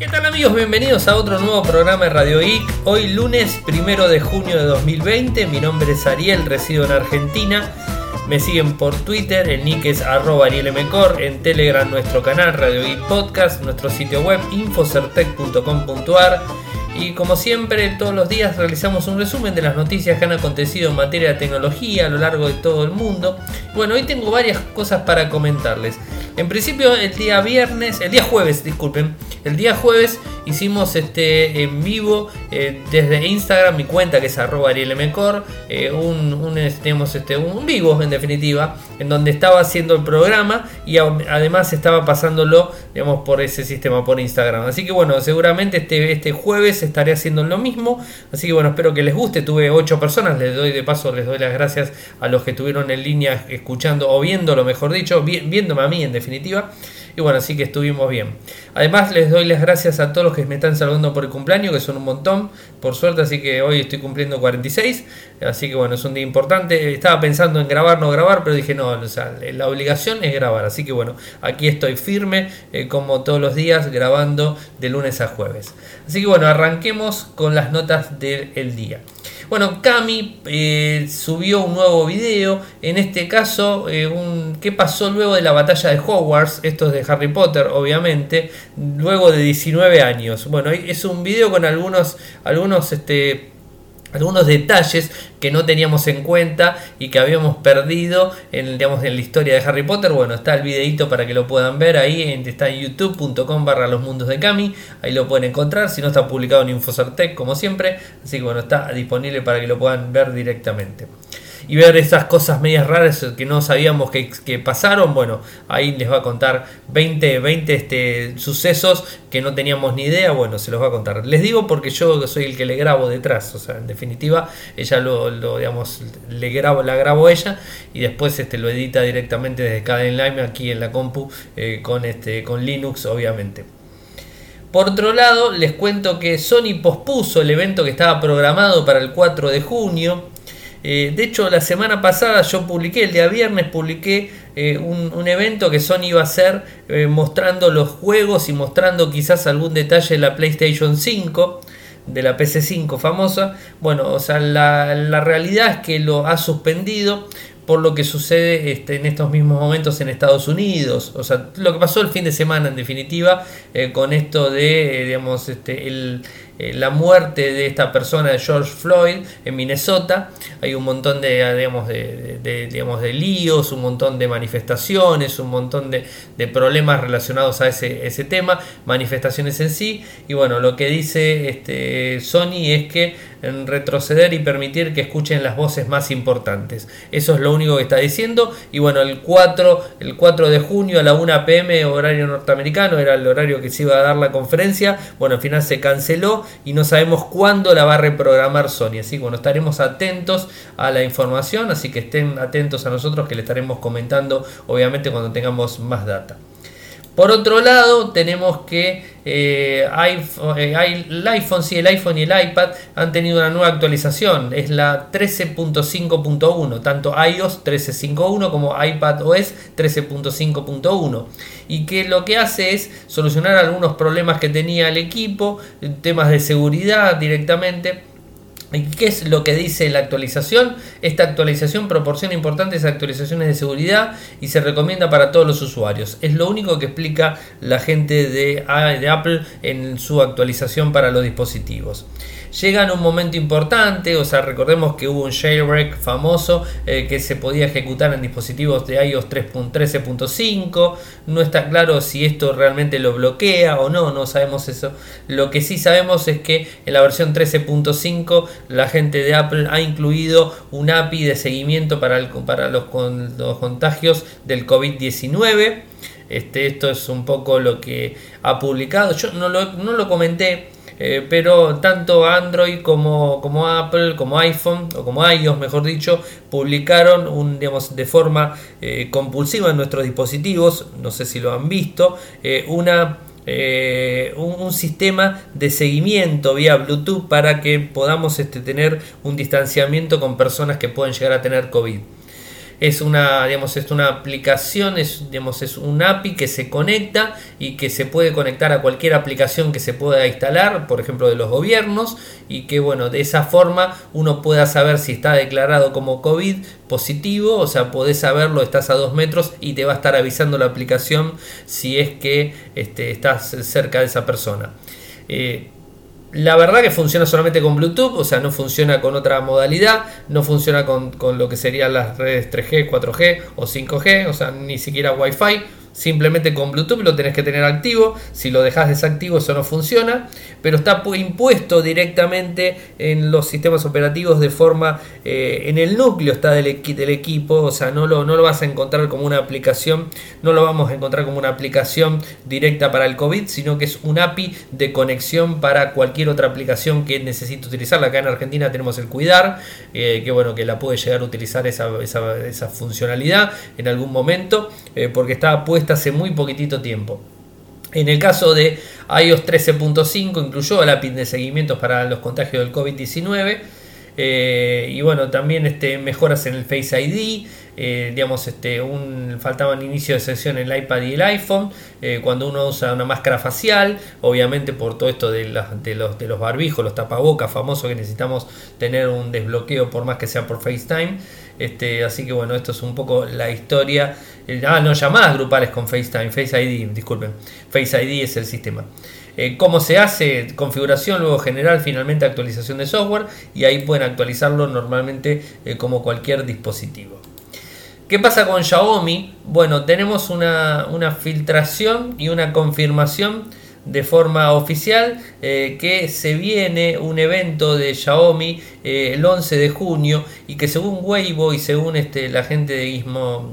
¿Qué tal amigos? Bienvenidos a otro nuevo programa de Radio Geek. Hoy lunes primero de junio de 2020. Mi nombre es Ariel, resido en Argentina. Me siguen por Twitter, el nick es arroba arielmcor, en Telegram nuestro canal Radio Geek Podcast, nuestro sitio web infocertec.com.ar y como siempre todos los días realizamos un resumen de las noticias que han acontecido en materia de tecnología a lo largo de todo el mundo. Bueno, hoy tengo varias cosas para comentarles. En principio el día viernes, el día jueves, disculpen, el día jueves hicimos este en vivo eh, desde Instagram, mi cuenta que es arroba arielmcor, eh, un, un, este, un vivo en definitiva, en donde estaba haciendo el programa y además estaba pasándolo digamos, por ese sistema, por Instagram. Así que bueno, seguramente este, este jueves estaré haciendo lo mismo. Así que bueno, espero que les guste. Tuve 8 personas, les doy de paso, les doy las gracias a los que estuvieron en línea escuchando o viendo, lo mejor dicho, viéndome a mí en definitiva. Y bueno, así que estuvimos bien. Además, les doy las gracias a todos los que me están saludando por el cumpleaños, que son un montón, por suerte, así que hoy estoy cumpliendo 46. Así que bueno, es un día importante. Estaba pensando en grabar, no grabar, pero dije no, la obligación es grabar. Así que bueno, aquí estoy firme, eh, como todos los días, grabando de lunes a jueves. Así que bueno, arranquemos con las notas del día. Bueno, Cami eh, subió un nuevo video, en este caso, eh, un, ¿qué pasó luego de la batalla de Hogwarts? Esto es de Harry Potter, obviamente, luego de 19 años. Bueno, es un video con algunos, algunos este, algunos detalles que no teníamos en cuenta y que habíamos perdido en, digamos, en la historia de Harry Potter. Bueno, está el videito para que lo puedan ver ahí, está en youtube.com barra los mundos de Cami, ahí lo pueden encontrar, si no está publicado en Infocertec como siempre, así que bueno, está disponible para que lo puedan ver directamente y ver esas cosas medias raras que no sabíamos que, pasaron, bueno, ahí les va a contar 20, 20 este, sucesos que no teníamos ni idea, bueno, se los va a contar. Les digo porque yo soy el que le grabo detrás, o sea, en definitiva, ella lo, digamos, le grabo, la grabo ella y después este, lo edita directamente desde Cadenlime aquí en la compu eh, con, este, con Linux, obviamente. Por otro lado, les cuento que Sony pospuso el evento que estaba programado para el 4 de junio. Eh, de hecho, la semana pasada yo publiqué, el día viernes publiqué eh, un, evento que Sony iba a hacer eh, mostrando los juegos y mostrando quizás algún detalle de la PlayStation 5, de la PC5 famosa. Bueno, o sea, la, realidad es que lo ha suspendido por lo que sucede este, en estos mismos momentos en Estados Unidos. O sea, lo que pasó el fin de semana en definitiva con esto de, digamos, este, el, eh, la muerte de esta persona de George Floyd en Minnesota. Hay un montón de, digamos, de, digamos, de líos, un montón de manifestaciones, un montón de, problemas relacionados a ese, ese, tema, manifestaciones en sí. Y bueno, lo que dice este, Sony es que retroceder y permitir que escuchen las voces más importantes. Eso es lo único que está diciendo. Y bueno, el 4, el 4 de junio a la 1 pm, horario norteamericano, era el horario que se iba a dar la conferencia. Bueno, al final se canceló y no sabemos cuándo la va a reprogramar Sony. Así que bueno, estaremos atentos a la información, así que estén atentos a nosotros que le estaremos comentando obviamente cuando tengamos más data. Por otro lado, tenemos que eh, iPhone, eh, el iPhone, el iPhone y el iPad han tenido una nueva actualización. Es la 13.5.1, tanto iOS 13.5.1 como iPad OS 13.5.1. Y que lo que hace es solucionar algunos problemas que tenía el equipo, temas de seguridad directamente ¿Y qué es lo que dice la actualización? Esta actualización proporciona importantes actualizaciones de seguridad y se recomienda para todos los usuarios. Es lo único que explica la gente de, de Apple en su actualización para los dispositivos llega en un momento importante, o sea, recordemos que hubo un jailbreak famoso eh, que se podía ejecutar en dispositivos de iOS 3.13.5, no está claro si esto realmente lo bloquea o no, no sabemos eso. Lo que sí sabemos es que en la versión 13.5 la gente de Apple ha incluido un API de seguimiento para, para los, los contagios del COVID-19. Este, esto es un poco lo que ha publicado. Yo no lo, no lo comenté eh, pero tanto Android como, como, Apple, como iPhone o como iOS, mejor dicho, publicaron un, digamos, de forma eh, compulsiva en nuestros dispositivos, no sé si lo han visto, eh, una un, sistema de seguimiento vía Bluetooth para que podamos este, tener un distanciamiento con personas que pueden llegar a tener COVID. Es una, digamos, es una aplicación, es, digamos, es un API que se conecta y que se puede conectar a cualquier aplicación que se pueda instalar, por ejemplo de los gobiernos, y que bueno, de esa forma uno pueda saber si está declarado como COVID positivo, o sea, podés saberlo, estás a dos metros y te va a estar avisando la aplicación si es que este, estás cerca de esa persona. Eh, la verdad que funciona solamente con Bluetooth, o sea, no funciona con otra modalidad, no funciona con, con lo que serían las redes 3G, 4G o 5G, o sea, ni siquiera Wi-Fi. Simplemente con Bluetooth lo tenés que tener activo. Si lo dejas desactivo, eso no funciona. Pero está impuesto directamente en los sistemas operativos de forma. Eh, en el núcleo está del, equipo. O sea, no lo, no lo vas a encontrar como una aplicación. No lo vamos a encontrar como una aplicación directa para el COVID, sino que es un API de conexión para cualquier otra aplicación que necesite utilizarla. Acá en Argentina tenemos el Cuidar, eh, que bueno, que la puede llegar a utilizar esa, esa, funcionalidad en algún momento, eh, porque está hace muy poquitito tiempo. En el caso de iOS 13.5 incluyó la API de seguimientos para los contagios del COVID-19. Eh, y bueno, también este, mejoras en el Face ID. Eh, digamos, este, un, faltaban inicio de sesión en el iPad y el iPhone. Eh, cuando uno usa una máscara facial, obviamente por todo esto de, los, de los barbijos, los tapabocas famosos que necesitamos tener un desbloqueo por más que sea por FaceTime. Este, así que bueno, esto es un poco la historia. Ah, no, llamadas grupales con FaceTime, Face ID, disculpen. Face ID es el sistema. Eh, ¿Cómo se hace? Configuración, luego general, finalmente actualización de software y ahí pueden actualizarlo normalmente eh, como cualquier dispositivo. ¿Qué pasa con Xiaomi? Bueno, tenemos una, una filtración y una confirmación de forma oficial eh, que se viene un evento de Xiaomi el 11 de junio y que según Weibo y según este, la gente de Gizmo,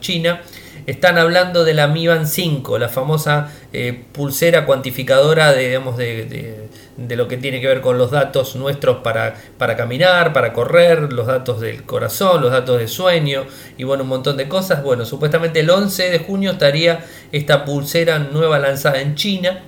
China están hablando de la Mi Band 5, la famosa eh, pulsera cuantificadora de, digamos, de, de, lo que tiene que ver con los datos nuestros para, para caminar, para correr, los datos del corazón, los datos de sueño y bueno, un montón de cosas. Bueno, supuestamente el 11 de junio estaría esta pulsera nueva lanzada en China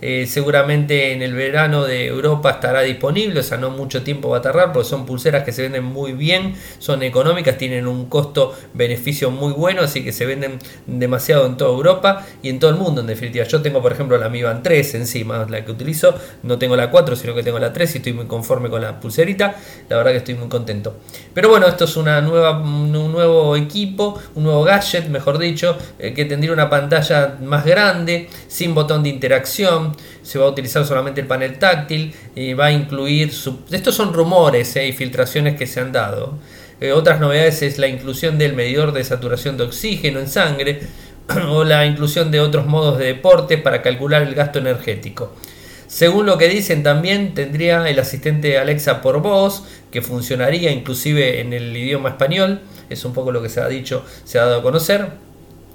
eh, seguramente en el verano de Europa estará disponible, o sea, no mucho tiempo va a tardar, porque son pulseras que se venden muy bien, son económicas, tienen un costo-beneficio muy bueno, así que se venden demasiado en toda Europa y en todo el mundo, en definitiva. Yo tengo, por ejemplo, la Mi Band 3 encima, la que utilizo, no tengo la 4, sino que tengo la 3 y estoy muy conforme con la pulserita, la verdad que estoy muy contento. Pero bueno, esto es una nueva, un nuevo equipo, un nuevo gadget, mejor dicho, eh, que tendría una pantalla más grande, sin botón de interacción, se va a utilizar solamente el panel táctil y va a incluir... Estos son rumores eh, y filtraciones que se han dado. Eh, otras novedades es la inclusión del medidor de saturación de oxígeno en sangre o la inclusión de otros modos de deporte para calcular el gasto energético. Según lo que dicen también tendría el asistente Alexa por voz que funcionaría inclusive en el idioma español, es un poco lo que se ha dicho, se ha dado a conocer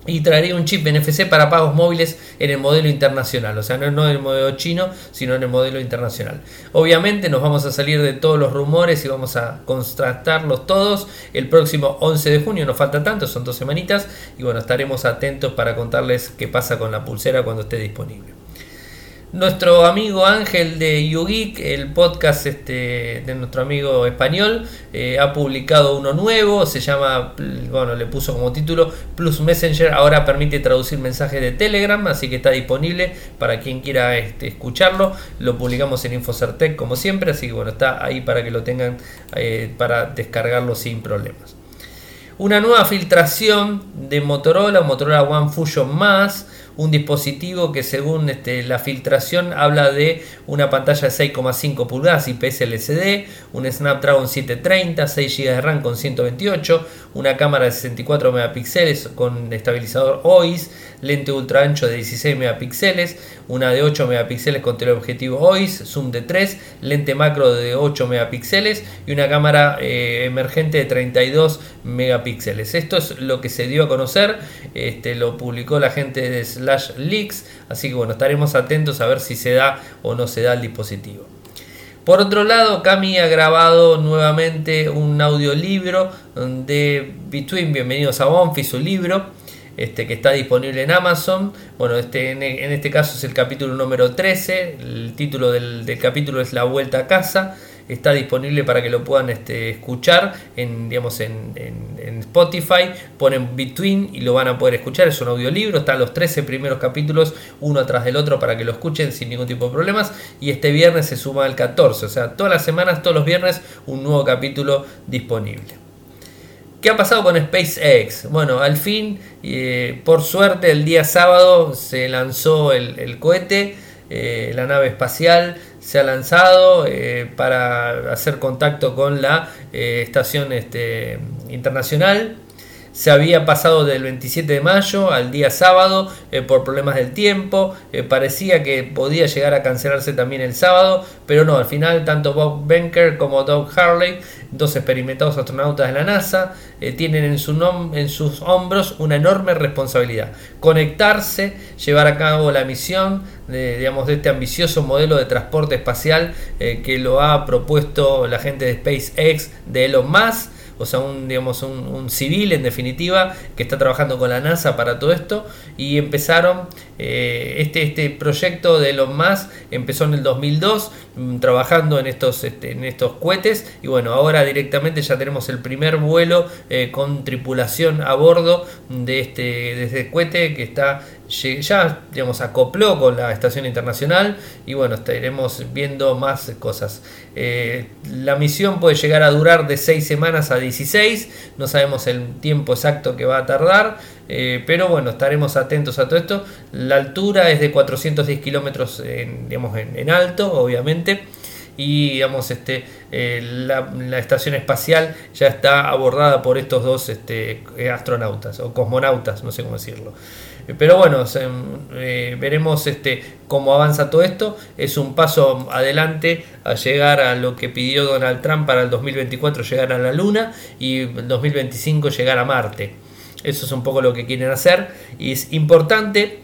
y traería un chip NFC para pagos móviles en el modelo internacional, o sea, no, en el modelo chino, sino en el modelo internacional. Obviamente nos vamos a salir de todos los rumores y vamos a contrastarlos todos el próximo 11 de junio, nos falta tanto, son dos semanitas, y bueno, estaremos atentos para contarles qué pasa con la pulsera cuando esté disponible. Nuestro amigo Ángel de YouGeek, el podcast este, de nuestro amigo español, eh, ha publicado uno nuevo, se llama, bueno, le puso como título Plus Messenger, ahora permite traducir mensajes de Telegram, así que está disponible para quien quiera este, escucharlo. Lo publicamos en Infocertec como siempre, así que bueno, está ahí para que lo tengan eh, para descargarlo sin problemas. Una nueva filtración de Motorola, Motorola One Fusion Más un dispositivo que según este, la filtración habla de una pantalla de 6,5 pulgadas IPS LCD, un Snapdragon 730, 6 GB de RAM con 128, una cámara de 64 megapíxeles con estabilizador OIS, lente ultra ancho de 16 megapíxeles, una de 8 megapíxeles con teleobjetivo OIS, zoom de 3, lente macro de 8 megapíxeles y una cámara eh, emergente de 32 megapíxeles. Esto es lo que se dio a conocer, este, lo publicó la gente de Slash Leaks, así que bueno, estaremos atentos a ver si se da o no se da el dispositivo. Por otro lado, Cami ha grabado nuevamente un audiolibro de Between, bienvenidos a Bonfi, su libro, este, que está disponible en Amazon. Bueno, este, en, este caso es el capítulo número 13, el título del, capítulo es La Vuelta a Casa. Está disponible para que lo puedan este, escuchar en, digamos, en, Spotify. Ponen Between y lo van a poder escuchar. Es un audiolibro, están los 13 primeros capítulos uno atrás del otro para que lo escuchen sin ningún tipo de problemas. Y este viernes se suma el 14, o sea, todas las semanas, todos los viernes, un nuevo capítulo disponible. ¿Qué ha pasado con SpaceX? Bueno, al fin, eh, por suerte, el día sábado se lanzó el, cohete, eh, la nave espacial se ha lanzado eh, para hacer contacto con la estación este, internacional se había pasado del 27 de mayo al día sábado eh, por problemas del tiempo. Eh, parecía que podía llegar a cancelarse también el sábado, pero no, al final tanto Bob Benker como Doug Harley, dos experimentados astronautas de la NASA, eh, tienen en, su en sus hombros una enorme responsabilidad. Conectarse, llevar a cabo la misión de, digamos, de este ambicioso modelo de transporte espacial que lo ha propuesto la gente de SpaceX de Elon Musk o sea, un, digamos, un, civil en definitiva que está trabajando con la NASA para todo esto. Y empezaron eh, este, este proyecto de Elon Musk empezó en el 2002 mm, trabajando en estos, este, en estos cohetes. Y bueno, ahora directamente ya tenemos el primer vuelo eh, con tripulación a bordo de este, de este cohete que está ya digamos acopló con la estación internacional y bueno estaremos viendo más cosas. Eh, la misión puede llegar a durar de 6 semanas a 16 no sabemos el tiempo exacto que va a tardar eh, pero bueno estaremos atentos a todo esto. La altura es de 410 kilómetros en, en, alto obviamente y digamos este eh, la, la, estación espacial ya está abordada por estos dos este, astronautas o cosmonautas no sé cómo decirlo pero bueno, eh, veremos este, cómo avanza todo esto. Es un paso adelante a llegar a lo que pidió Donald Trump para el 2024, llegar a la Luna y el 2025 llegar a Marte. Eso es un poco lo que quieren hacer y es importante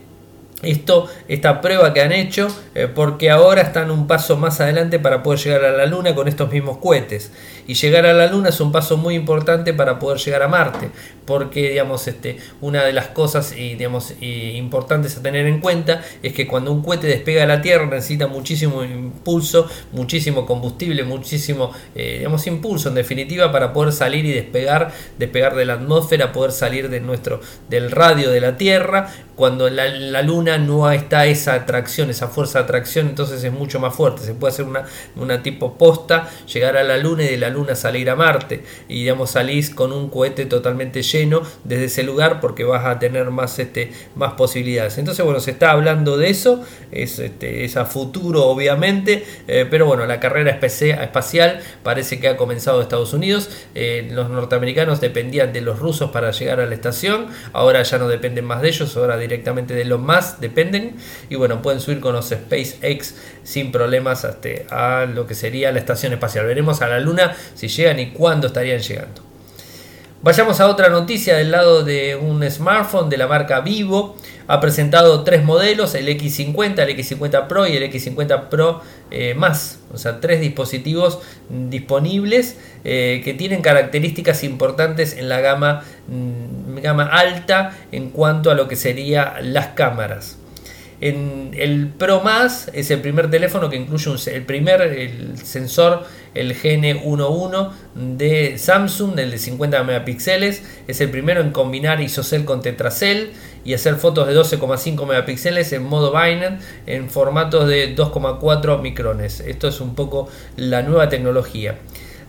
esto, esta prueba que han hecho, eh, porque ahora están un paso más adelante para poder llegar a la Luna con estos mismos cohetes. Y llegar a la Luna es un paso muy importante para poder llegar a Marte, porque digamos, este, una de las cosas y, digamos, importantes a tener en cuenta es que cuando un cohete despega de la Tierra necesita muchísimo impulso, muchísimo combustible, muchísimo eh, digamos, impulso en definitiva para poder salir y despegar, despegar de la atmósfera, poder salir de nuestro, del radio de la Tierra. Cuando la, Luna no está esa atracción, esa fuerza de atracción, entonces es mucho más fuerte. Se puede hacer una, una tipo posta, llegar a la luna y de la luna salir a Marte. Y digamos, salís con un cohete totalmente lleno desde ese lugar porque vas a tener más, este, más posibilidades. Entonces, bueno, se está hablando de eso, es, este, es a futuro obviamente, eh, pero bueno, la carrera espacial parece que ha comenzado en Estados Unidos. Eh, los norteamericanos dependían de los rusos para llegar a la estación, ahora ya no dependen más de ellos, ahora directamente de los más dependen. Y bueno, pueden subir con los SpaceX sin problemas hasta a lo que sería la estación espacial. Veremos a la Luna si llegan y cuándo estarían llegando. Vayamos a otra noticia del lado de un smartphone de la marca Vivo. Ha presentado tres modelos, el X50, el X50 Pro y el X50 Pro eh, más. O sea, tres dispositivos disponibles eh, que tienen características importantes en la gama, mm, gama alta en cuanto a lo que serían las cámaras. En el Pro Más es el primer teléfono que incluye el primer sensor, el GN11 de Samsung, el de 50 megapíxeles. Es el primero en combinar ISOCELL con Tetracell y hacer fotos de 12,5 megapíxeles en modo Binance en formatos de 2,4 micrones. Esto es un poco la nueva tecnología.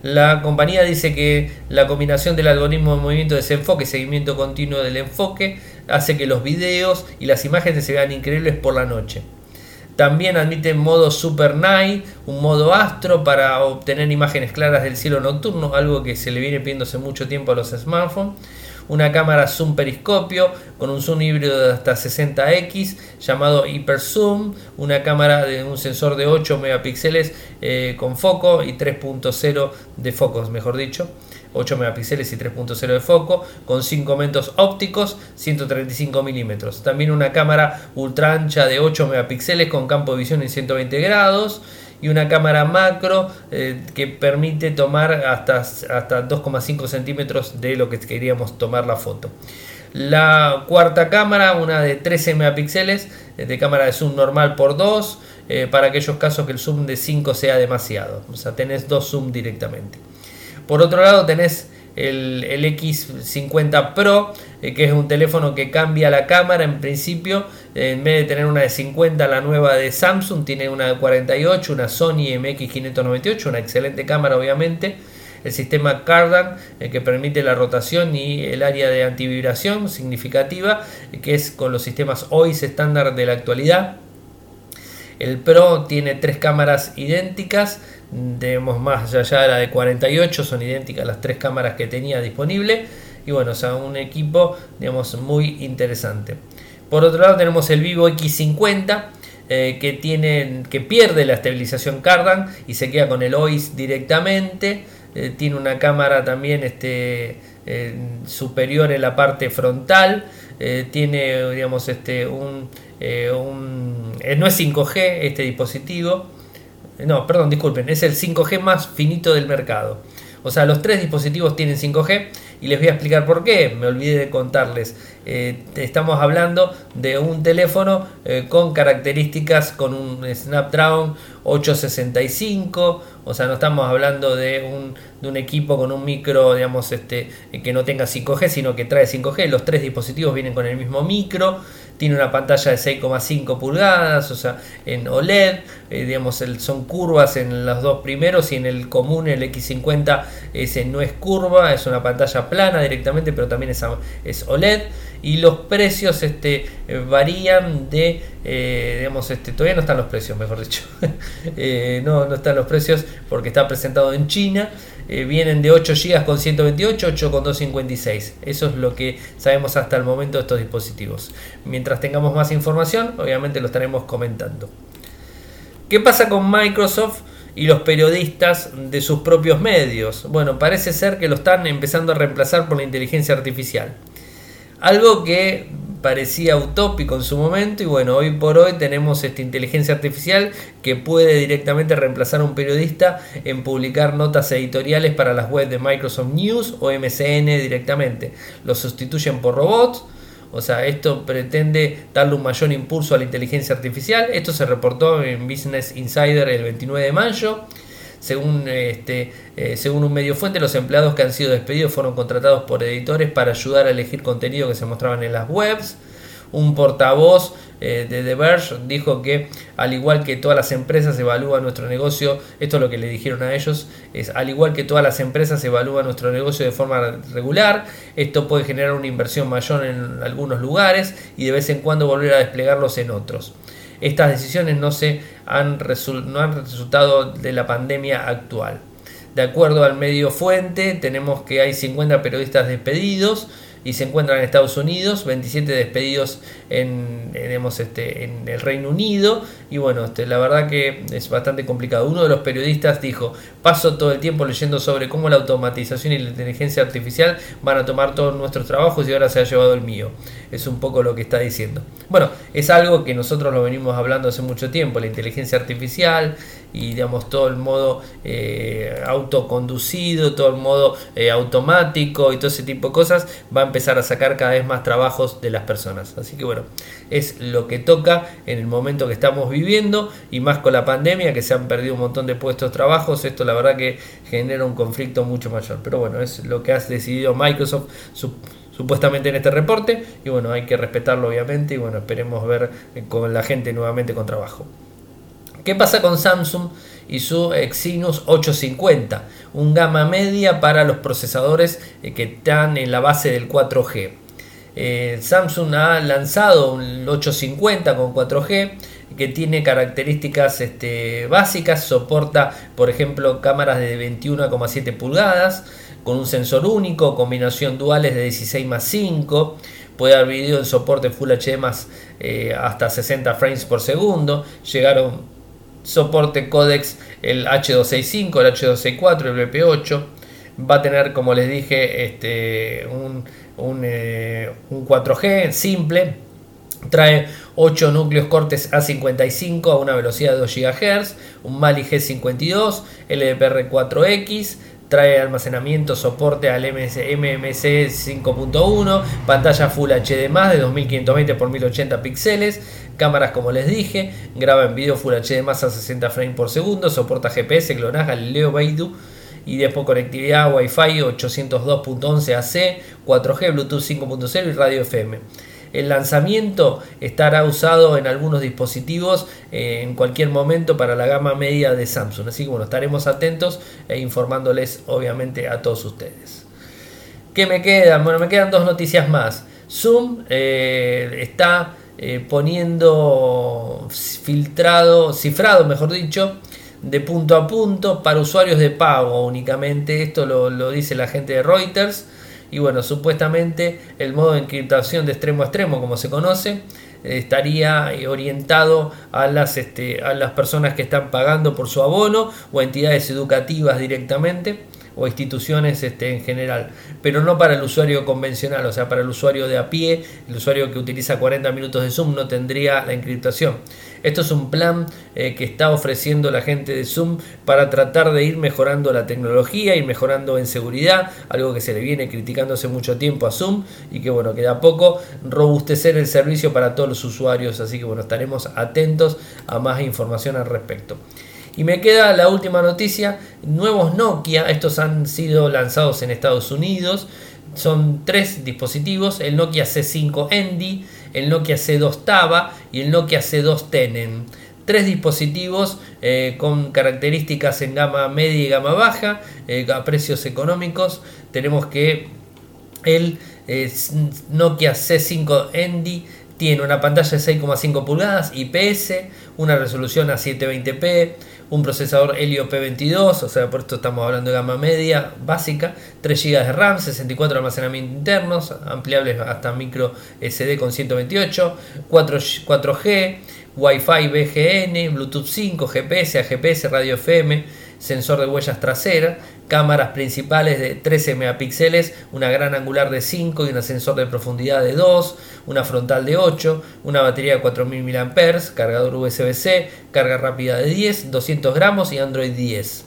La compañía dice que la combinación del algoritmo de movimiento de desenfoque y seguimiento continuo del enfoque hace que los videos y las imágenes se vean increíbles por la noche. También admite modo Super Night, un modo astro para obtener imágenes claras del cielo nocturno, algo que se le viene pidiendo hace mucho tiempo a los smartphones una cámara zoom periscopio con un zoom híbrido de hasta 60x llamado Hyper Zoom, una cámara de un sensor de 8 megapíxeles eh, con foco y 3.0 de focos, mejor dicho. 8 megapíxeles y 3.0 de foco, con 5 aumentos ópticos, 135 milímetros. También una cámara ultra ancha de 8 megapíxeles con campo de visión en 120 grados y una cámara macro eh, que permite tomar hasta, hasta 2,5 centímetros de lo que queríamos tomar la foto. La cuarta cámara, una de 13 megapíxeles, de cámara de zoom normal por 2, para aquellos casos que el zoom de 5 sea demasiado. O sea, tenés dos zoom directamente. Por otro lado, tenés el, X50 Pro, eh, que es un teléfono que cambia la cámara en principio. en vez de tener una de 50, la nueva de Samsung tiene una de 48, una Sony MX598, una excelente cámara obviamente. El sistema Cardan, eh, que permite la rotación y el área de antivibración significativa, eh, que es con los sistemas OIS estándar de la actualidad. El Pro tiene tres cámaras idénticas, Debemos más allá de la de 48, son idénticas las tres cámaras que tenía disponible. Y bueno, o sea, un equipo, digamos, muy interesante. Por otro lado tenemos el Vivo X50, eh, que, tiene, que pierde la estabilización Cardan y se queda con el OIS directamente. Eh, tiene una cámara también este, superior en la parte frontal. Eh, tiene, digamos, este, un no es 5G este dispositivo no, perdón, disculpen, es el 5G más finito del mercado. O sea, los tres dispositivos tienen 5G y les voy a explicar por qué. Me olvidé de contarles. Eh, estamos hablando de un teléfono eh, con características con un Snapdragon 865. O sea, no estamos hablando de un, de un equipo con un micro, digamos, este, que no tenga 5G, sino que trae 5G. Los tres dispositivos vienen con el mismo micro tiene una pantalla de 6,5 pulgadas, o sea, en OLED, eh, digamos, son curvas en los dos primeros y en el común, el X50, ese no es curva, es una pantalla plana directamente, pero también es, OLED. Y los precios este, eh, varían de, eh, digamos, este, todavía no están los precios, mejor dicho. no, no están los precios porque está presentado en China. Eh, vienen de 8 GB con 128, 8 con 256. Eso es lo que sabemos hasta el momento de estos dispositivos. Mientras tengamos más información, obviamente lo estaremos comentando. ¿Qué pasa con Microsoft? Y los periodistas de sus propios medios. Bueno, parece ser que lo están empezando a reemplazar por la inteligencia artificial. Algo que parecía utópico en su momento y bueno, hoy por hoy tenemos esta inteligencia artificial que puede directamente reemplazar a un periodista en publicar notas editoriales para las webs de Microsoft News o MCN directamente. Lo sustituyen por robots. O sea, esto pretende darle un mayor impulso a la inteligencia artificial. Esto se reportó en Business Insider el 29 de mayo. Según, este, eh, según un medio fuente, los empleados que han sido despedidos fueron contratados por editores para ayudar a elegir contenido que se mostraban en las webs. Un portavoz eh, de The Verge dijo que al igual que todas las empresas evalúa nuestro negocio, esto es lo que le dijeron a ellos, es al igual que todas las empresas evalúa nuestro negocio de forma regular, esto puede generar una inversión mayor en algunos lugares y de vez en cuando volver a desplegarlos en otros estas decisiones no, se han, no han resultado de la pandemia actual. De acuerdo al medio fuente, tenemos que hay 50 periodistas despedidos, y se encuentran en Estados Unidos, 27 despedidos en, este, en el Reino Unido y bueno, este, la verdad que es bastante complicado. Uno de los periodistas dijo, paso todo el tiempo leyendo sobre cómo la automatización y la inteligencia artificial van a tomar todos nuestros trabajos y ahora se ha llevado el mío. Es un poco lo que está diciendo. Bueno, es algo que nosotros lo venimos hablando hace mucho tiempo, la inteligencia artificial y digamos todo el modo eh, autoconducido, todo el modo eh, automático y todo ese tipo de cosas va a empezar a sacar cada vez más trabajos de las personas. Así que bueno, es lo que toca en el momento que estamos viviendo y más con la pandemia que se han perdido un montón de puestos de trabajos, esto la verdad que genera un conflicto mucho mayor. Pero bueno, es lo que ha decidido Microsoft supuestamente en este reporte y bueno, hay que respetarlo obviamente y bueno, esperemos ver eh, con la gente nuevamente con trabajo. ¿Qué pasa con Samsung y su Exynos 850? Un gama media para los procesadores eh, que están en la base del 4G. Eh, Samsung ha lanzado un 850 con 4G que tiene características este, básicas, soporta por ejemplo cámaras de 21,7 pulgadas con un sensor único, combinación duales de 16 más 5, puede dar video en soporte Full HD eh, hasta 60 frames por segundo, llegaron soporte codecs el H265, el H264, el BP8. Va a tener, como les dije, este, un, un, 4G eh, simple. Trae 8 núcleos cortes A55 a una velocidad de 2 GHz, un Mali G52, LDPR4X, trae almacenamiento, soporte al MMC 5.1, pantalla Full HD de 2520 x 1080 píxeles, cámaras como les dije, graba en video Full HD a 60 frames por segundo, soporta GPS, GLONASS, Galileo, Beidou y después conectividad Wi-Fi 802.11 AC, 4G, Bluetooth 5.0 y radio FM. El lanzamiento estará usado en algunos dispositivos eh, en cualquier momento para la gama media de Samsung. Así que bueno, estaremos atentos e informándoles obviamente a todos ustedes. ¿Qué me quedan? Bueno, me quedan dos noticias más. Zoom eh, está eh, poniendo filtrado, cifrado, mejor dicho, de punto a punto para usuarios de pago únicamente. Esto lo, lo dice la gente de Reuters. Y bueno, supuestamente el modo de encriptación de extremo a extremo, como se conoce, estaría orientado a las, este, a las personas que están pagando por su abono o entidades educativas directamente o instituciones este, en general, pero no para el usuario convencional, o sea, para el usuario de a pie, el usuario que utiliza 40 minutos de Zoom no tendría la encriptación. Esto es un plan eh, que está ofreciendo la gente de Zoom para tratar de ir mejorando la tecnología, ir mejorando en seguridad, algo que se le viene criticando hace mucho tiempo a Zoom y que bueno, queda poco robustecer el servicio para todos los usuarios, así que bueno, estaremos atentos a más información al respecto. Y me queda la última noticia, nuevos Nokia, estos han sido lanzados en Estados Unidos, son tres dispositivos, el Nokia C5 Endy, el Nokia C2 Tava y el Nokia C2 Tenen. Tres dispositivos eh, con características en gama media y gama baja, eh, a precios económicos. Tenemos que el eh, Nokia C5 Endy tiene una pantalla de 6,5 pulgadas IPS, una resolución a 720p, un procesador Helio P22, o sea, por esto estamos hablando de gama media básica, 3 GB de RAM, 64 de almacenamiento internos, ampliables hasta micro SD con 128, 4, 4G, Wi-Fi BGN, Bluetooth 5, GPS, AGPS, radio FM, sensor de huellas trasera, cámaras principales de 13 megapíxeles, una gran angular de 5 y un sensor de profundidad de 2, una frontal de 8, una batería de 4000 mAh, cargador USB-C, carga rápida de 10, 200 gramos y Android 10.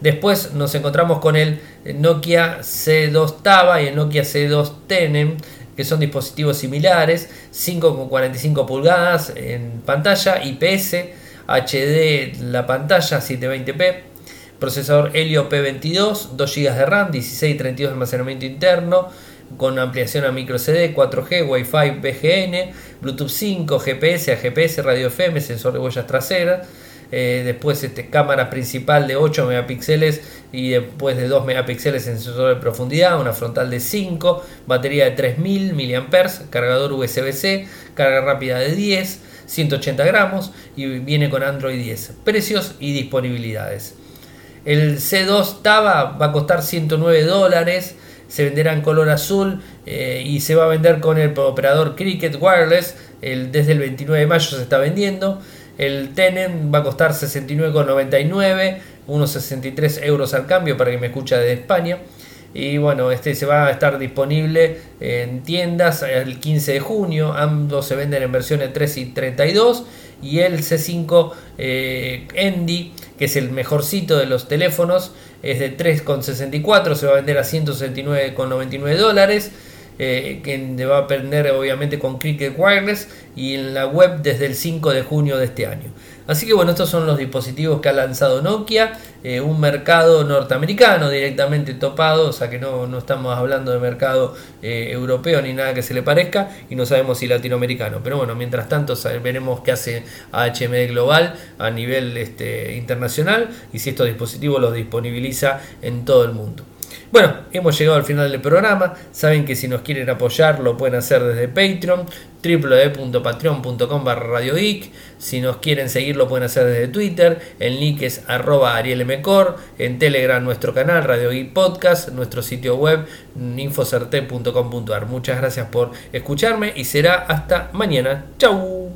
Después nos encontramos con el Nokia C2 Tava y el Nokia C2 Tenem, que son dispositivos similares, 5,45 pulgadas en pantalla, IPS, HD la pantalla, 720p, procesador Helio P22, 2 GB de RAM, 16 y 32 de almacenamiento interno, con ampliación a micro CD, 4G, Wi-Fi BGN, Bluetooth 5, GPS, AGPS, radio FM, sensor de huellas traseras. Eh, después este, cámara principal de 8 megapíxeles y después de 2 megapíxeles en sensor de profundidad, una frontal de 5, batería de 3000 mAh, cargador USB-C, carga rápida de 10, 180 gramos y viene con Android 10. Precios y disponibilidades. El C2 Tava va a costar 109 dólares. Se venderá en color azul eh, y se va a vender con el operador Cricket Wireless. El, desde el 29 de mayo se está vendiendo. El Tenen va a costar 69,99, unos 63 euros al cambio para que me escucha de España. Y bueno, este se va a estar disponible en tiendas el 15 de junio. Ambos se venden en versiones 3 y 32. Y el C5 eh, que es el mejorcito de los teléfonos, es de 3,64, se va a vender a 169,99 dólares. Eh, que va a aprender obviamente con Cricket Wireless y en la web desde el 5 de junio de este año. Así que bueno, estos son los dispositivos que ha lanzado Nokia, eh, un mercado norteamericano directamente topado, o sea que no, no estamos hablando de mercado eh, europeo ni nada que se le parezca, y no sabemos si latinoamericano. Pero bueno, mientras tanto veremos qué hace HMD Global a nivel este, internacional y si estos dispositivos los disponibiliza en todo el mundo. Bueno, hemos llegado al final del programa. Saben que si nos quieren apoyar lo pueden hacer desde Patreon, www.patreon.com barra Si nos quieren seguir lo pueden hacer desde Twitter, el link es arroba arielmcor, en Telegram nuestro canal Radio Geek Podcast, nuestro sitio web infocerte.com.ar. Muchas gracias por escucharme y será hasta mañana. Chau.